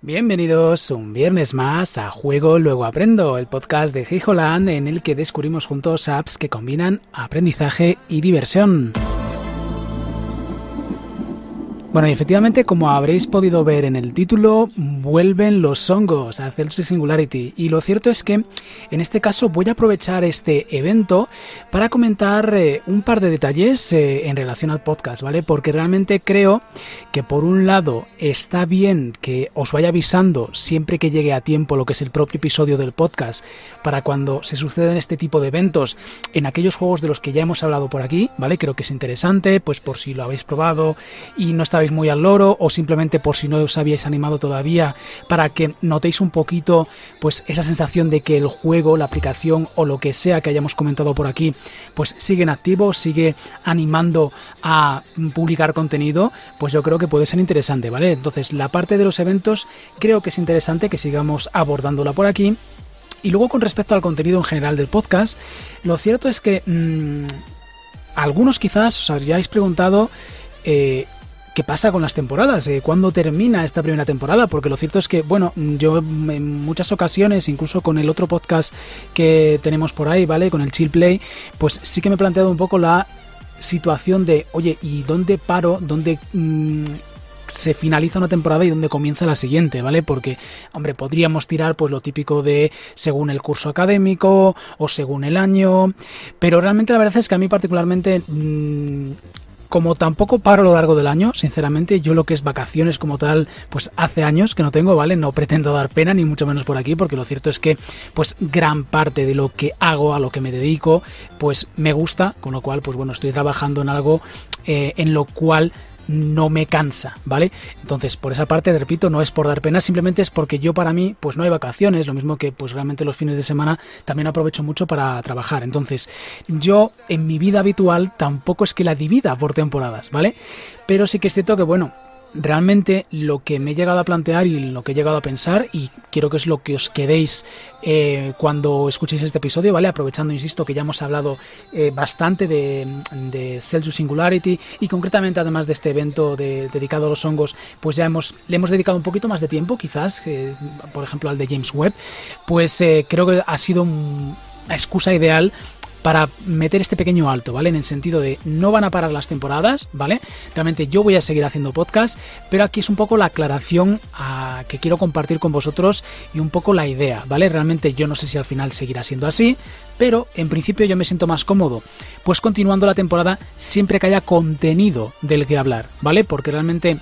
Bienvenidos un viernes más a Juego Luego Aprendo, el podcast de Holland en el que descubrimos juntos apps que combinan aprendizaje y diversión. Bueno, y efectivamente, como habréis podido ver en el título, vuelven los hongos a Celsius Singularity. Y lo cierto es que en este caso voy a aprovechar este evento para comentar eh, un par de detalles eh, en relación al podcast, ¿vale? Porque realmente creo que por un lado está bien que os vaya avisando siempre que llegue a tiempo lo que es el propio episodio del podcast para cuando se suceden este tipo de eventos en aquellos juegos de los que ya hemos hablado por aquí, ¿vale? Creo que es interesante, pues por si lo habéis probado y no está muy al loro o simplemente por si no os habíais animado todavía para que notéis un poquito pues esa sensación de que el juego, la aplicación o lo que sea que hayamos comentado por aquí pues sigue en activo, sigue animando a publicar contenido, pues yo creo que puede ser interesante, ¿vale? Entonces la parte de los eventos creo que es interesante que sigamos abordándola por aquí. Y luego con respecto al contenido en general del podcast, lo cierto es que mmm, algunos quizás os habríais preguntado eh, qué pasa con las temporadas, eh, cuándo termina esta primera temporada, porque lo cierto es que, bueno, yo en muchas ocasiones, incluso con el otro podcast que tenemos por ahí, ¿vale? Con el Chill Play, pues sí que me he planteado un poco la situación de, oye, ¿y dónde paro? ¿Dónde... Mmm, se finaliza una temporada y dónde comienza la siguiente, ¿vale? Porque, hombre, podríamos tirar pues lo típico de según el curso académico o según el año, pero realmente la verdad es que a mí particularmente mmm, como tampoco paro a lo largo del año, sinceramente, yo lo que es vacaciones como tal, pues hace años que no tengo, ¿vale? No pretendo dar pena, ni mucho menos por aquí, porque lo cierto es que, pues gran parte de lo que hago, a lo que me dedico, pues me gusta, con lo cual, pues bueno, estoy trabajando en algo eh, en lo cual no me cansa, ¿vale? Entonces, por esa parte, repito, no es por dar pena, simplemente es porque yo para mí, pues no hay vacaciones, lo mismo que pues realmente los fines de semana también aprovecho mucho para trabajar. Entonces, yo en mi vida habitual tampoco es que la divida por temporadas, ¿vale? Pero sí que es cierto que, bueno, realmente lo que me he llegado a plantear y lo que he llegado a pensar y quiero que es lo que os quedéis eh, cuando escuchéis este episodio, ¿vale? Aprovechando, insisto, que ya hemos hablado eh, bastante de, de, Celsius Singularity y concretamente además de este evento de, dedicado a los hongos, pues ya hemos, le hemos dedicado un poquito más de tiempo quizás, eh, por ejemplo al de James Webb, pues eh, creo que ha sido una excusa ideal para meter este pequeño alto, ¿vale? En el sentido de no van a parar las temporadas, ¿vale? Realmente yo voy a seguir haciendo podcast, pero aquí es un poco la aclaración que quiero compartir con vosotros y un poco la idea, ¿vale? Realmente yo no sé si al final seguirá siendo así, pero en principio yo me siento más cómodo, pues continuando la temporada siempre que haya contenido del que hablar, ¿vale? Porque realmente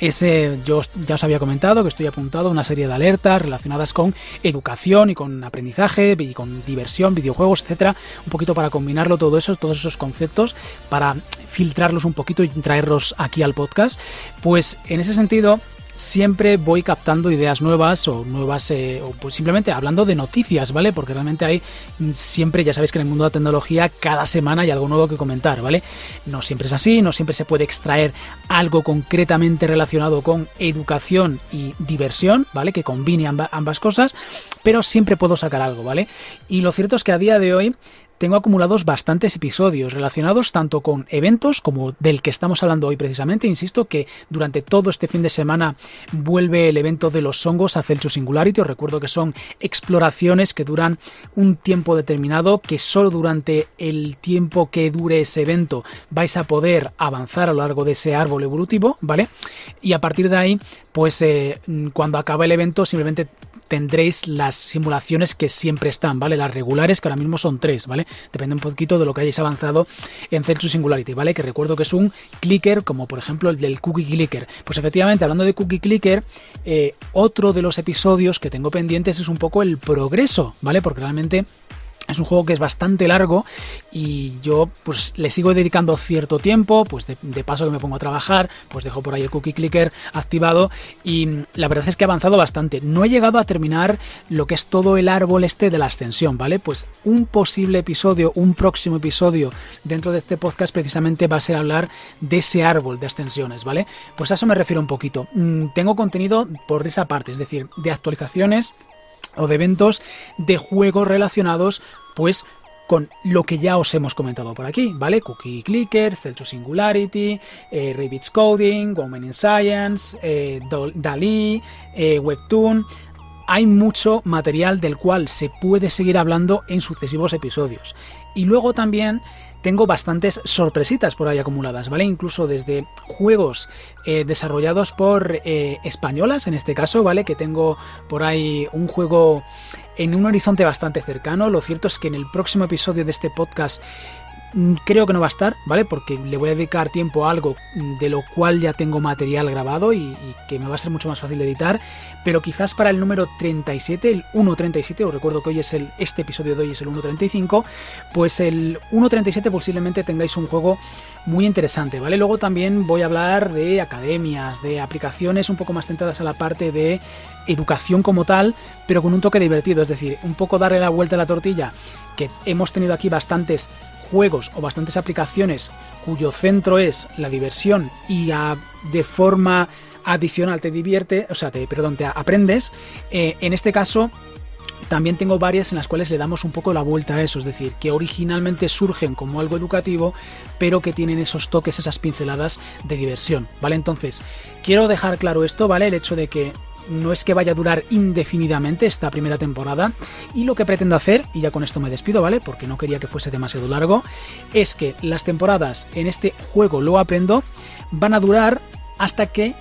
ese, yo ya os había comentado que estoy apuntado a una serie de alertas relacionadas con educación y con aprendizaje y con diversión, videojuegos, etcétera, un poquito para combinarlo todo eso, todos esos conceptos, para filtrarlos un poquito y traerlos aquí al podcast. Pues en ese sentido, siempre voy captando ideas nuevas o nuevas eh, o pues simplemente hablando de noticias, ¿vale? Porque realmente hay mm, siempre, ya sabéis que en el mundo de la tecnología cada semana hay algo nuevo que comentar, ¿vale? No siempre es así, no siempre se puede extraer algo concretamente relacionado con educación y diversión, ¿vale? Que combine ambas cosas, pero siempre puedo sacar algo, ¿vale? Y lo cierto es que a día de hoy tengo acumulados bastantes episodios relacionados tanto con eventos como del que estamos hablando hoy precisamente. Insisto que durante todo este fin de semana vuelve el evento de los hongos a Celsius Singularity. Os recuerdo que son exploraciones que duran un tiempo determinado, que solo durante el tiempo que dure ese evento vais a poder avanzar a lo largo de ese árbol evolutivo, ¿vale? Y a partir de ahí, pues eh, cuando acaba el evento simplemente tendréis las simulaciones que siempre están, ¿vale? Las regulares, que ahora mismo son tres, ¿vale? Depende un poquito de lo que hayáis avanzado en Celsius Singularity, ¿vale? Que recuerdo que es un clicker, como por ejemplo el del Cookie Clicker. Pues efectivamente, hablando de Cookie Clicker, eh, otro de los episodios que tengo pendientes es un poco el progreso, ¿vale? Porque realmente es un juego que es bastante largo y yo pues le sigo dedicando cierto tiempo, pues de, paso que me pongo a trabajar, pues dejo por ahí el cookie clicker activado y la verdad es que he avanzado bastante. No he llegado a terminar lo que es todo el árbol este de la ascensión, ¿vale? Pues un posible episodio, un próximo episodio dentro de este podcast precisamente va a ser hablar de ese árbol de ascensiones, ¿vale? Pues a eso me refiero un poquito. Mm, tengo contenido por esa parte, es decir, de actualizaciones o de eventos de juegos relacionados pues con lo que ya os hemos comentado por aquí, ¿vale? Cookie Clicker, Celsius Singularity, eh, Coding, Women in Science, eh, DALI, eh, Webtoon. Hay mucho material del cual se puede seguir hablando en sucesivos episodios. Y luego también tengo bastantes sorpresitas por ahí acumuladas, ¿vale? Incluso desde juegos eh, desarrollados por eh, españolas, en este caso, ¿vale? Que tengo por ahí un juego en un horizonte bastante cercano. Lo cierto es que en el próximo episodio de este podcast creo que no va a estar, ¿vale? Porque le voy a dedicar tiempo a algo mm, de lo cual ya tengo material grabado y, que me va a ser mucho más fácil de editar. Pero quizás para el número 37, el 1.37, os recuerdo que hoy es el, este episodio de hoy es el 1.35, pues el 1.37 posiblemente tengáis un juego muy interesante, ¿vale? Luego también voy a hablar de academias, de aplicaciones un poco más centradas a la parte de educación como tal, pero con un toque divertido, es decir, un poco darle la vuelta a la tortilla, que hemos tenido aquí bastantes juegos o bastantes aplicaciones cuyo centro es la diversión y de forma adicional te divierte, o sea, te, perdón, te aprendes, eh, en este caso también tengo varias en las cuales le damos un poco la vuelta a eso, es decir, que originalmente surgen como algo educativo, pero que tienen esos toques, esas pinceladas de diversión, ¿vale? Entonces, quiero dejar claro esto, ¿vale? El hecho de que no es que vaya a durar indefinidamente esta primera temporada y lo que pretendo hacer, y ya con esto me despido, ¿vale? Porque no quería que fuese demasiado largo, es que las temporadas en este juego lo aprendo van a durar hasta que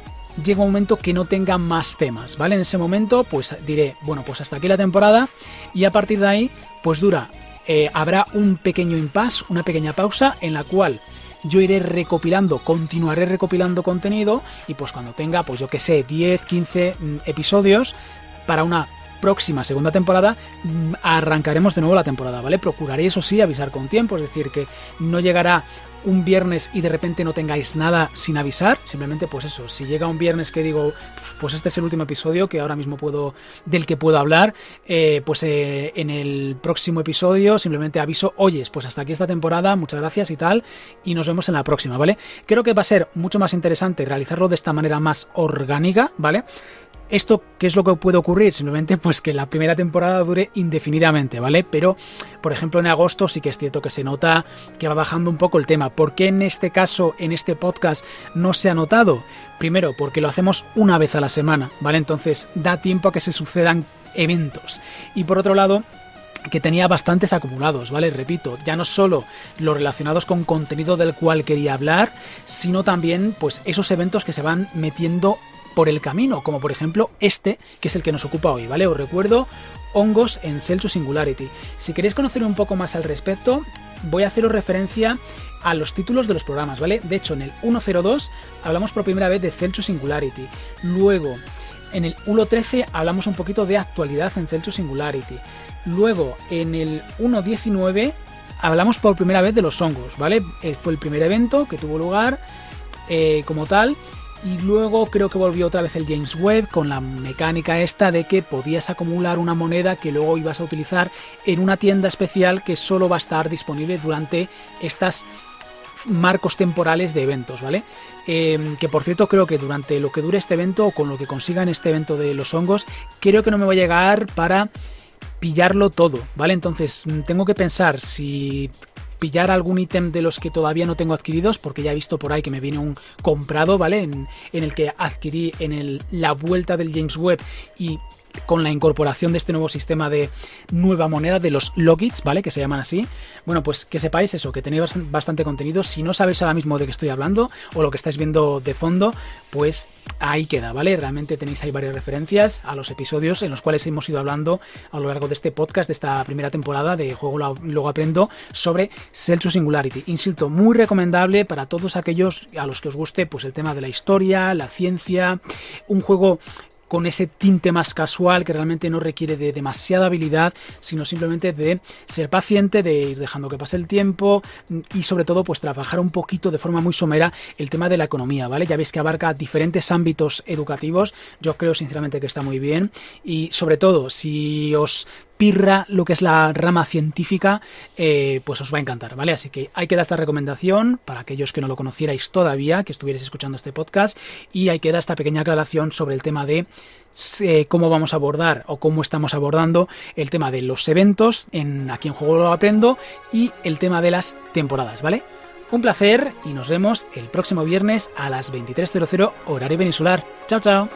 llegue un momento que no tenga más temas, ¿vale? En ese momento pues diré, bueno, pues hasta aquí la temporada y a partir de ahí pues dura, eh, habrá un pequeño impasse, una pequeña pausa en la cual yo iré recopilando, continuaré recopilando contenido y pues cuando tenga, pues yo que sé, 10, 15 mm, episodios para una próxima segunda temporada mm, arrancaremos de nuevo la temporada, ¿vale? Procuraré eso sí avisar con tiempo, es decir, que no llegará un viernes y de repente no tengáis nada sin avisar, simplemente pues eso, si llega un viernes que digo, pues este es el último episodio que ahora mismo puedo, del que puedo hablar, eh, pues eh, en el próximo episodio simplemente aviso, oyes, pues hasta aquí esta temporada, muchas gracias y tal, y nos vemos en la próxima, ¿vale? Creo que va a ser mucho más interesante realizarlo de esta manera más orgánica, ¿vale? ¿Esto qué es lo que puede ocurrir? Simplemente pues que la primera temporada dure indefinidamente, ¿vale? Pero, por ejemplo, en agosto sí que es cierto que se nota que va bajando un poco el tema. ¿Por qué en este caso, en este podcast, no se ha notado? Primero, porque lo hacemos una vez a la semana, ¿vale? Entonces da tiempo a que se sucedan eventos. Y por otro lado, que tenía bastantes acumulados, ¿vale? Repito, ya no solo los relacionados con contenido del cual quería hablar, sino también pues esos eventos que se van metiendo por el camino, como por ejemplo este, que es el que nos ocupa hoy, ¿vale? Os recuerdo hongos en Celsius Singularity. Si queréis conocer un poco más al respecto, voy a haceros referencia a los títulos de los programas, ¿vale? De hecho, en el 102 hablamos por primera vez de Celsius Singularity. Luego, en el 1.13 hablamos un poquito de actualidad en Celsius Singularity. Luego, en el 1.19 hablamos por primera vez de los hongos, ¿vale? Eh, fue el primer evento que tuvo lugar eh, como tal y luego creo que volvió otra vez el James Webb con la mecánica esta de que podías acumular una moneda que luego ibas a utilizar en una tienda especial que solo va a estar disponible durante estas marcos temporales de eventos, ¿vale? Em, que por cierto creo que durante lo que dure este evento o con lo que consiga en este evento de los hongos, creo que no me va a llegar para pillarlo todo, ¿vale? Entonces tengo que pensar si pillar algún ítem de los que todavía no tengo adquiridos, porque ya he visto por ahí que me viene un comprado, ¿vale? En, el que adquirí en el, la vuelta del James Webb y con la incorporación de este nuevo sistema de nueva moneda de los logits, ¿vale? Que se llaman así. Bueno, pues que sepáis eso, que tenéis bastante contenido. Si no sabéis ahora mismo de qué estoy hablando o lo que estáis viendo de fondo, pues ahí queda, ¿vale? Realmente tenéis ahí varias referencias a los episodios en los cuales hemos ido hablando a lo largo de este podcast, de esta primera temporada de Juego Luego Aprendo, sobre Celsius Singularity. Insisto, muy recomendable para todos aquellos a los que os guste pues el tema de la historia, la ciencia, un juego con ese tinte más casual que realmente no requiere de demasiada habilidad, sino simplemente de ser paciente, de ir dejando que pase el tiempo y sobre todo pues trabajar un poquito de forma muy somera el tema de la economía, ¿vale? Ya veis que abarca diferentes ámbitos educativos, yo creo sinceramente que está muy bien y sobre todo si os pirra lo que es la rama científica, eh, pues os va a encantar, ¿vale? Así que hay que dar esta recomendación para aquellos que no lo conocierais todavía, que estuvierais escuchando este podcast, y hay que dar esta pequeña aclaración sobre el tema de eh, cómo vamos a abordar o cómo estamos abordando el tema de los eventos en Aquí en Juego lo aprendo y el tema de las temporadas, ¿vale? Un placer y nos vemos el próximo viernes a las 23.00 horario peninsular. Chao, chao.